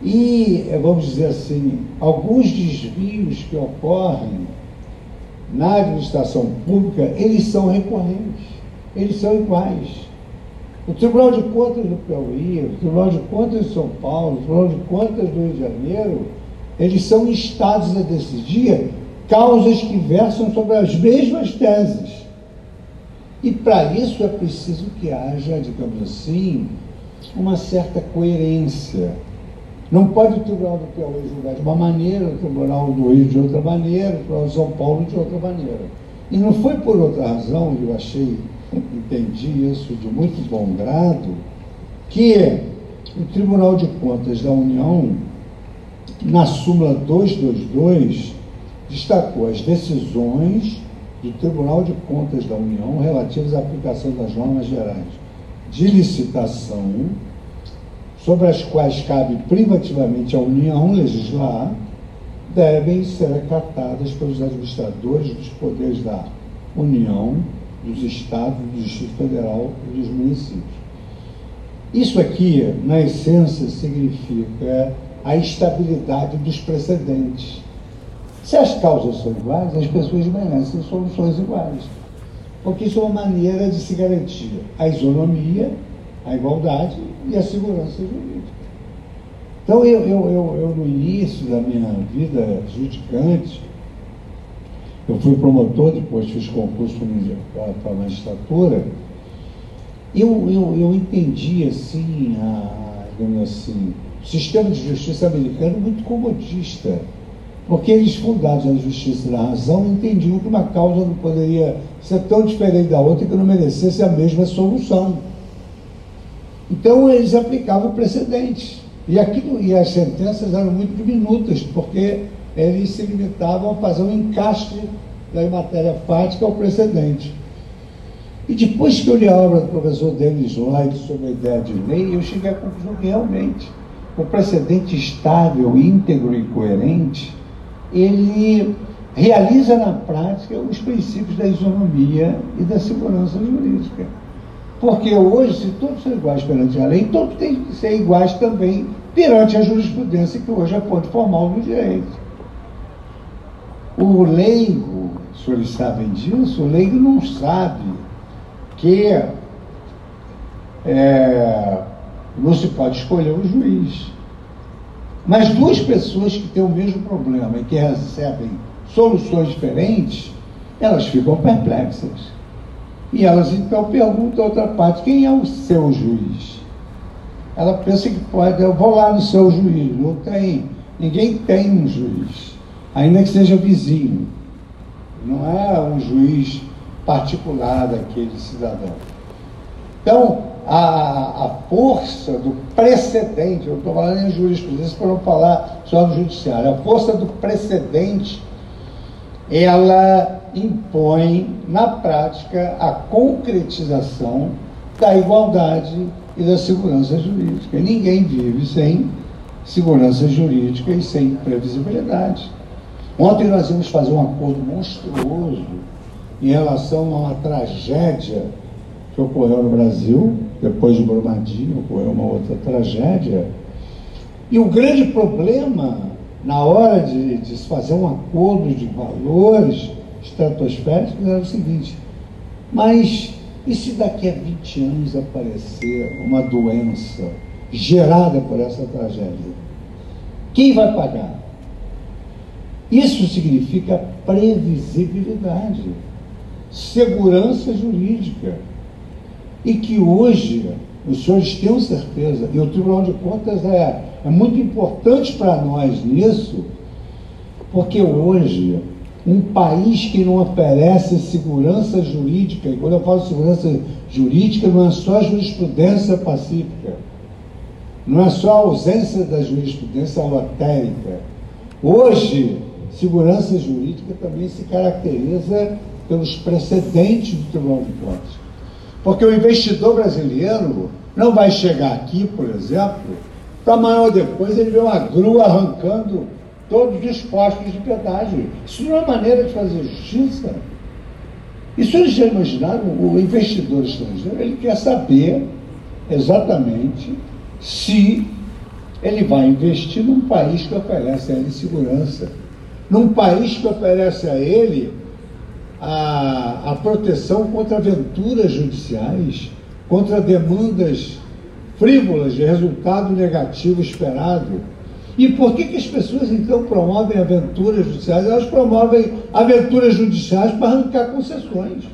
E, eh, vamos dizer assim, alguns desvios que ocorrem na administração pública, eles são recorrentes, eles são iguais. O Tribunal de Contas do Piauí, o Tribunal de Contas de São Paulo, o Tribunal de Contas do Rio de Janeiro, eles são estados a decidir causas que versam sobre as mesmas teses. E para isso é preciso que haja, digamos assim, uma certa coerência. Não pode o Tribunal do Piauí julgar de uma maneira, o Tribunal do Rio de outra maneira, o Tribunal de São Paulo de outra maneira. E não foi por outra razão, eu achei, entendi isso de muito bom grado, que o Tribunal de Contas da União, na súmula 222, destacou as decisões do Tribunal de Contas da União relativas à aplicação das normas gerais de licitação, sobre as quais cabe privativamente à União legislar, devem ser acatadas pelos administradores dos poderes da União, dos Estados, do Distrito Federal e dos municípios. Isso aqui, na essência, significa a estabilidade dos precedentes se as causas são iguais, as pessoas merecem soluções iguais. Porque isso é uma maneira de se garantir a isonomia, a igualdade e a segurança jurídica. Então, eu, eu, eu, eu no início da minha vida judicante, eu fui promotor, depois fiz concurso para a magistratura, eu, eu, eu entendi assim, a, assim, o sistema de justiça americano muito comodista porque eles, fundados na justiça na razão, entendiam que uma causa não poderia ser tão diferente da outra que não merecesse a mesma solução. Então, eles aplicavam precedentes. E, aquilo, e as sentenças eram muito diminutas, porque eles se limitavam a fazer um encaixe da matéria fática ao precedente. E depois que eu li a obra do professor Denis Lloyd sobre a ideia de lei, eu cheguei à conclusão que realmente o precedente estável, íntegro e coerente ele realiza na prática os princípios da isonomia e da segurança jurídica. Porque hoje, se todos são iguais perante a lei, todos têm que ser iguais também perante a jurisprudência, que hoje é ponto formal do direito. O leigo, os senhores sabem disso, o leigo não sabe que é, não se pode escolher o juiz. Mas duas pessoas que têm o mesmo problema e que recebem soluções diferentes, elas ficam perplexas. E elas então perguntam a outra parte: quem é o seu juiz? Ela pensa que pode, eu vou lá no seu juiz. Não tem. Ninguém tem um juiz, ainda que seja vizinho. Não é um juiz particular daquele cidadão. Então, a, a força do precedente, eu estou falando em jurisprudência para não falar só no judiciário, a força do precedente, ela impõe na prática a concretização da igualdade e da segurança jurídica. Ninguém vive sem segurança jurídica e sem previsibilidade. Ontem nós íamos fazer um acordo monstruoso em relação a uma tragédia que ocorreu no Brasil, depois de Brumadinho, ocorreu uma outra tragédia. E o grande problema, na hora de, de se fazer um acordo de valores estratosféricos, era o seguinte: mas e se daqui a 20 anos aparecer uma doença gerada por essa tragédia? Quem vai pagar? Isso significa previsibilidade, segurança jurídica e que hoje os senhores tenham certeza, e o Tribunal de Contas é, é muito importante para nós nisso, porque hoje um país que não oferece segurança jurídica, e quando eu falo segurança jurídica, não é só jurisprudência pacífica, não é só a ausência da jurisprudência lotérica. Hoje, segurança jurídica também se caracteriza pelos precedentes do Tribunal de Contas. Porque o investidor brasileiro não vai chegar aqui, por exemplo, para amanhã ou depois ele ver uma grua arrancando todos os postos de pedágio. Isso não é maneira de fazer justiça. Isso eles já imaginaram, o investidor estrangeiro, ele quer saber exatamente se ele vai investir num país que oferece a ele segurança, num país que oferece a ele a, a proteção contra aventuras judiciais, contra demandas frívolas de resultado negativo esperado. E por que, que as pessoas então promovem aventuras judiciais? Elas promovem aventuras judiciais para arrancar concessões.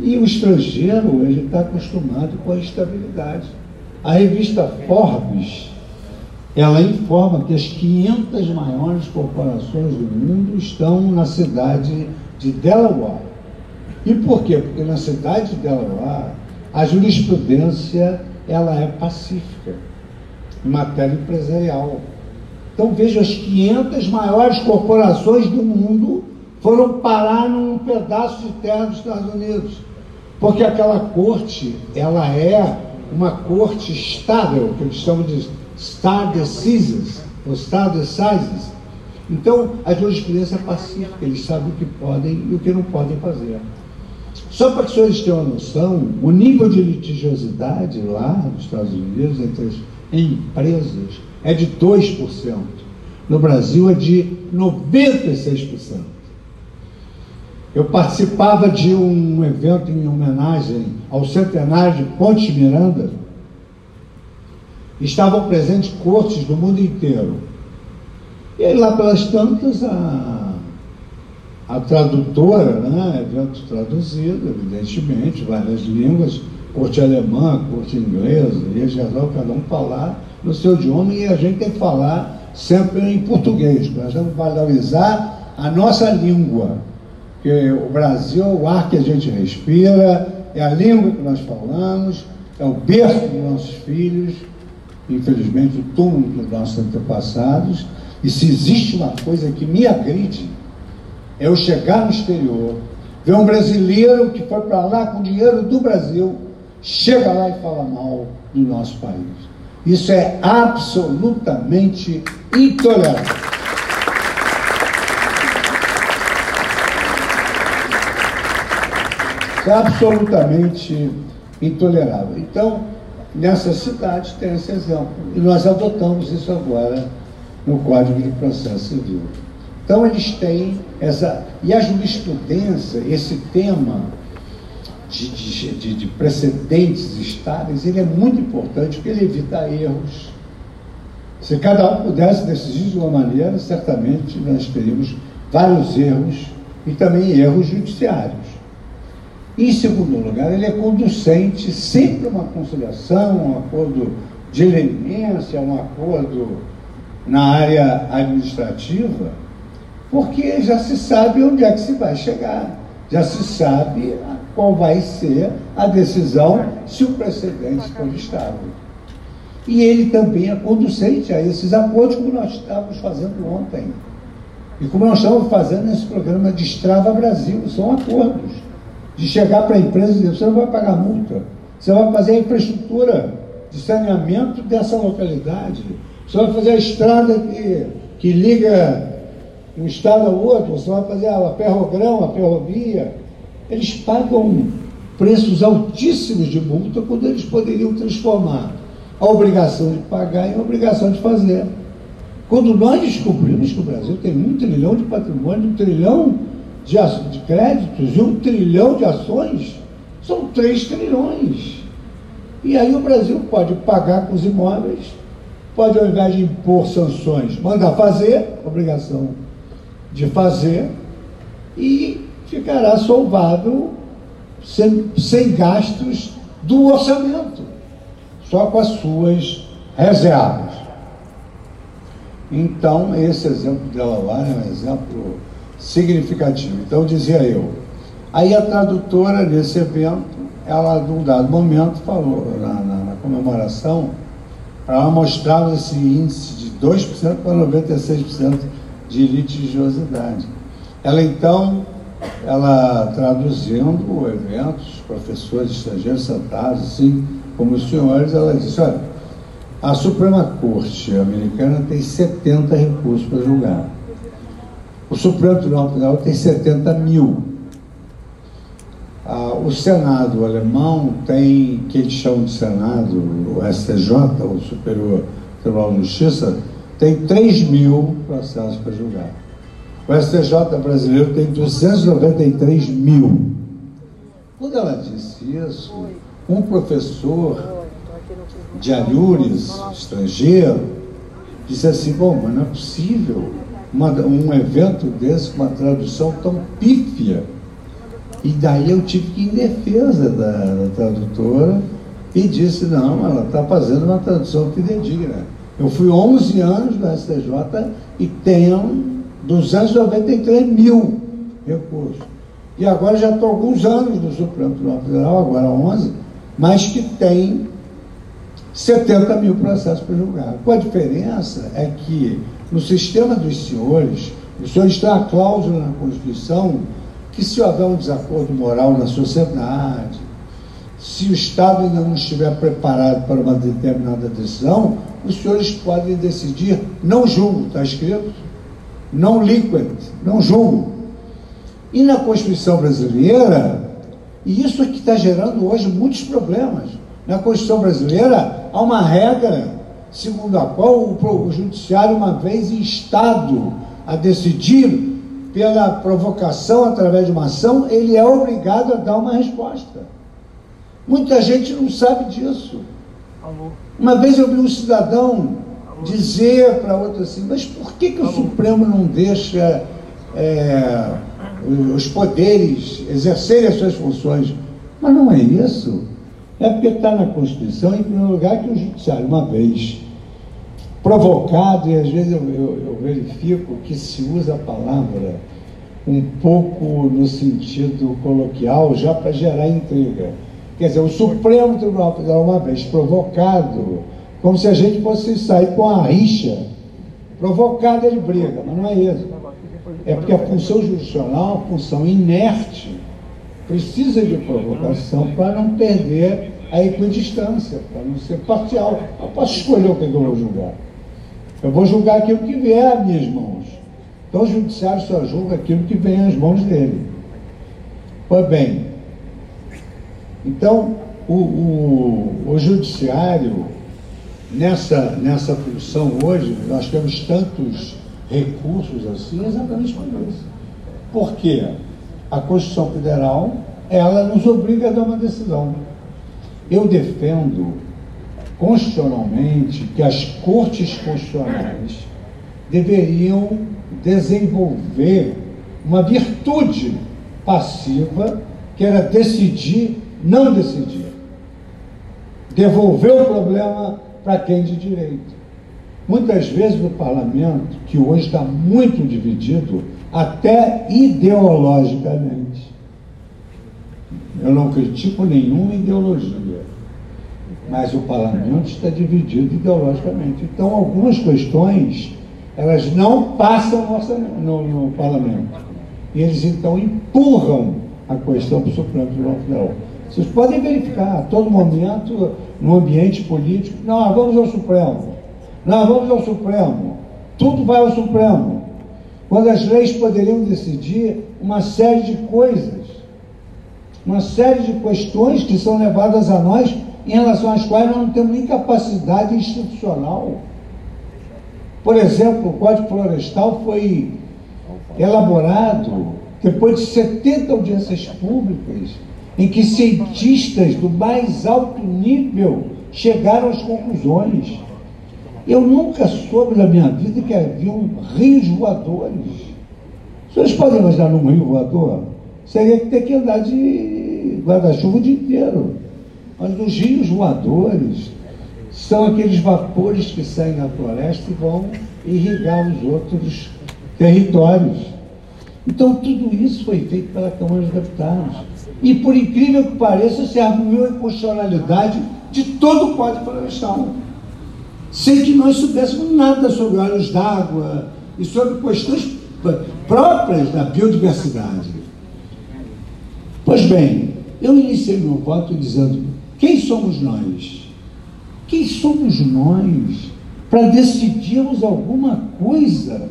E o estrangeiro, ele está acostumado com a estabilidade. A revista Forbes, ela informa que as 500 maiores corporações do mundo estão na cidade de Delaware. E por quê? Porque na cidade de Delaware, a jurisprudência ela é pacífica em matéria empresarial. Então veja, as 500 maiores corporações do mundo foram parar num pedaço de terra dos Estados Unidos. Porque aquela corte, ela é uma corte estável, que eles chamam de star decisions, ou star decisions. Então, a jurisprudência é pacífica, eles sabem o que podem e o que não podem fazer. Só para que senhores tenham uma noção, o nível de litigiosidade lá nos Estados Unidos entre as empresas é de 2%. No Brasil é de 96%. Eu participava de um evento em homenagem ao centenário de Ponte Miranda. Estavam presentes cortes do mundo inteiro. E aí lá pelas tantas a, a tradutora, né, evento traduzido, evidentemente, várias línguas, corte alemã, corte inglesa, e em geral cada um falar no seu idioma e a gente tem que falar sempre em português, nós vamos valorizar a nossa língua porque o Brasil é o ar que a gente respira, é a língua que nós falamos, é o berço dos nossos filhos, infelizmente o túmulo dos nossos antepassados. E se existe uma coisa que me agride, é eu chegar no exterior, ver um brasileiro que foi para lá com dinheiro do Brasil, chega lá e fala mal do nosso país. Isso é absolutamente intolerável. é absolutamente intolerável. Então, nessa cidade tem esse exemplo. E nós adotamos isso agora no Código de Processo Civil. Então, eles têm essa. E a jurisprudência, esse tema de, de, de precedentes estáveis, ele é muito importante porque ele evita erros. Se cada um pudesse decidir de uma maneira, certamente nós teríamos vários erros e também erros judiciários. Em segundo lugar, ele é conducente sempre a uma conciliação, um acordo de leniência, um acordo na área administrativa, porque já se sabe onde é que se vai chegar, já se sabe qual vai ser a decisão se o precedente for estável. E ele também é conducente a esses acordos, como nós estávamos fazendo ontem. E como nós estamos fazendo nesse programa Destrava Brasil, são acordos. De chegar para a empresa e dizer, você não vai pagar multa, você vai fazer a infraestrutura de saneamento dessa localidade, você vai fazer a estrada que, que liga um estado ao outro, você vai fazer a ferrogrão, a ferrovia. Eles pagam preços altíssimos de multa quando eles poderiam transformar a obrigação de pagar em obrigação de fazer. Quando nós descobrimos que o Brasil tem um trilhão de patrimônio, um trilhão de, de créditos e um trilhão de ações, são três trilhões. E aí o Brasil pode pagar com os imóveis, pode, ao invés de impor sanções, mandar fazer, obrigação de fazer, e ficará solvável sem, sem gastos do orçamento, só com as suas reservas. Então, esse exemplo de Delaware é um exemplo significativo. Então, dizia eu. Aí a tradutora nesse evento, ela, num dado momento, falou, na, na, na comemoração, para mostrar esse índice de 2% para 96% de litigiosidade. Ela então ela traduzindo eventos, professores estrangeiros sentados, assim como os senhores, ela disse, olha, a Suprema Corte americana tem 70 recursos para julgar. O Supremo Tribunal Federal tem 70 mil. Ah, o Senado alemão tem, que eles chamam de Senado, o STJ, o Superior Tribunal de Justiça, tem 3 mil processos para julgar. O STJ brasileiro tem 293 mil. Quando ela disse isso, um professor de Alhures, estrangeiro, disse assim, bom, mas não é possível uma, um evento desse com uma tradução tão pífia. E daí eu tive que ir em defesa da, da tradutora e disse, não, ela está fazendo uma tradução fidedigna. Eu fui 11 anos no STJ e tenho 293 mil recursos. E agora já estou alguns anos no Supremo Tribunal Federal, agora 11, mas que tem 70 mil processos para julgar. Qual a diferença é que no sistema dos senhores, os senhores têm a cláusula na Constituição que se houver um desacordo moral na sociedade, se o Estado ainda não estiver preparado para uma determinada decisão, os senhores podem decidir, não julgo, está escrito, não liquid, não julgo. E na Constituição brasileira, e isso é que está gerando hoje muitos problemas. Na Constituição brasileira há uma regra segundo a qual o, judiciário, uma vez instado a decidir pela provocação através de uma ação, ele é obrigado a dar uma resposta. Muita gente não sabe disso. Uma vez eu vi um cidadão dizer para outro assim, mas por que, que o Supremo não deixa é, os poderes exercerem as suas funções? Mas não é isso. É porque está na Constituição, em primeiro lugar, que o Judiciário, uma vez provocado, e às vezes eu, eu, eu verifico que se usa a palavra um pouco no sentido coloquial, já para gerar intriga. Quer dizer, o Supremo Tribunal Federal, uma vez provocado, como se a gente fosse sair com a rixa. Provocada ele briga, mas não é isso. É porque a função jurisdicional, a função inerte, precisa de provocação para não perder a equidistância, para não ser parcial. Eu posso escolher o que eu vou julgar. Eu vou julgar aquilo que vier às minhas mãos. Então o judiciário só julga aquilo que vem às mãos dele. Pois bem, então o, o, o judiciário nessa, nessa função hoje, nós temos tantos recursos assim, exatamente por isso. Porque a Constituição Federal, ela nos obriga a dar uma decisão. Eu defendo constitucionalmente que as cortes constitucionais deveriam desenvolver uma virtude passiva que era decidir, não decidir. Devolver o problema para quem de direito. Muitas vezes no parlamento, que hoje está muito dividido, até ideologicamente. Eu não critico nenhuma ideologia, mas o parlamento está dividido ideologicamente. Então, algumas questões, elas não passam no, no, no parlamento. E eles, então, empurram a questão para o Supremo Tribunal Federal. Vocês podem verificar, a todo momento, no ambiente político, não, vamos ao Supremo. Não, vamos ao Supremo. Tudo vai ao Supremo. Quando as leis poderiam decidir uma série de coisas, uma série de questões que são levadas a nós, em relação às quais nós não temos nem capacidade institucional. Por exemplo, o Código Florestal foi elaborado depois de 70 audiências públicas em que cientistas do mais alto nível chegaram às conclusões. Eu nunca soube na minha vida que havia um rios voadores. Senhores podem imaginar num rio voador? Seria que ter que andar de guarda-chuva o dia inteiro. Mas os rios voadores são aqueles vapores que saem da floresta e vão irrigar os outros territórios. Então, tudo isso foi feito pela Câmara dos Deputados. E, por incrível que pareça, se arguiu a inconstitucionalidade de todo o Código Florestal. Sem que nós soubéssemos nada sobre olhos d'água e sobre questões próprias da biodiversidade. Pois bem, eu iniciei meu voto dizendo: quem somos nós? Quem somos nós para decidirmos alguma coisa?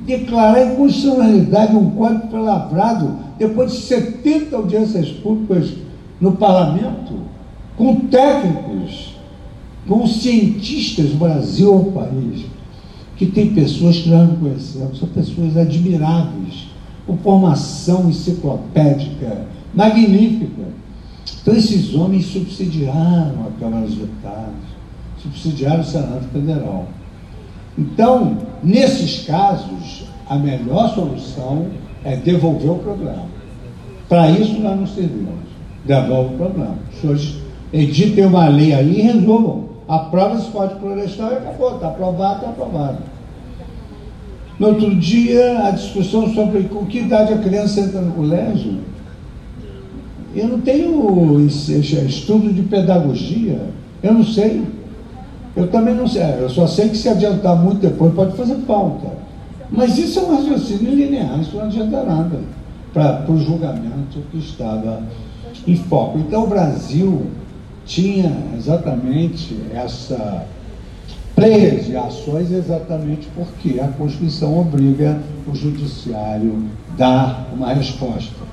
Declarar inconstitucionalidade um código lavrado depois de 70 audiências públicas no parlamento, com técnicos, com cientistas, Brasil um país que tem pessoas que nós não conhecemos, são pessoas admiráveis, com formação enciclopédica, magnífica. Então, esses homens subsidiaram a Câmara dos Deputados, subsidiaram o Senado Federal. Então, nesses casos, a melhor solução é devolver o problema. Para isso, nós não servimos. Devolve o problema. Os senhores editem uma lei aí e resolvam. Aprova esse código florestal e acabou. Está aprovado, está aprovado. No outro dia, a discussão sobre com que idade a criança entra no colégio. Eu não tenho estudo de pedagogia. Eu não sei. Eu também não sei. Eu só sei que se adiantar muito depois pode fazer falta. Mas isso é um raciocínio linear, isso não adianta nada para o julgamento que estava em foco. Então o Brasil tinha exatamente essa pleia de ações exatamente porque a Constituição obriga o Judiciário a dar uma resposta.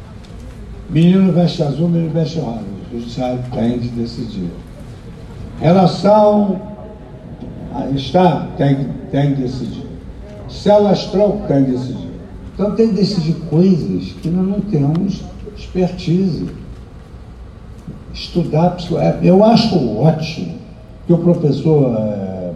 Menino veste azul, menino veste rosa. O Judiciário tem de decidir. Relação Estado tem, tem de decidir. Célula astral tem de decidir. Então tem de decidir coisas que nós não temos expertise estudar Eu acho ótimo que o professor, é,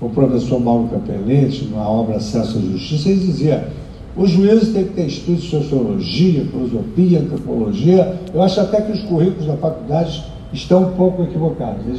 o professor Mauro Capelletti, na obra Acesso à Justiça, ele dizia os juízes têm que ter estudo de sociologia, filosofia, antropologia. Eu acho até que os currículos da faculdade estão um pouco equivocados. Eles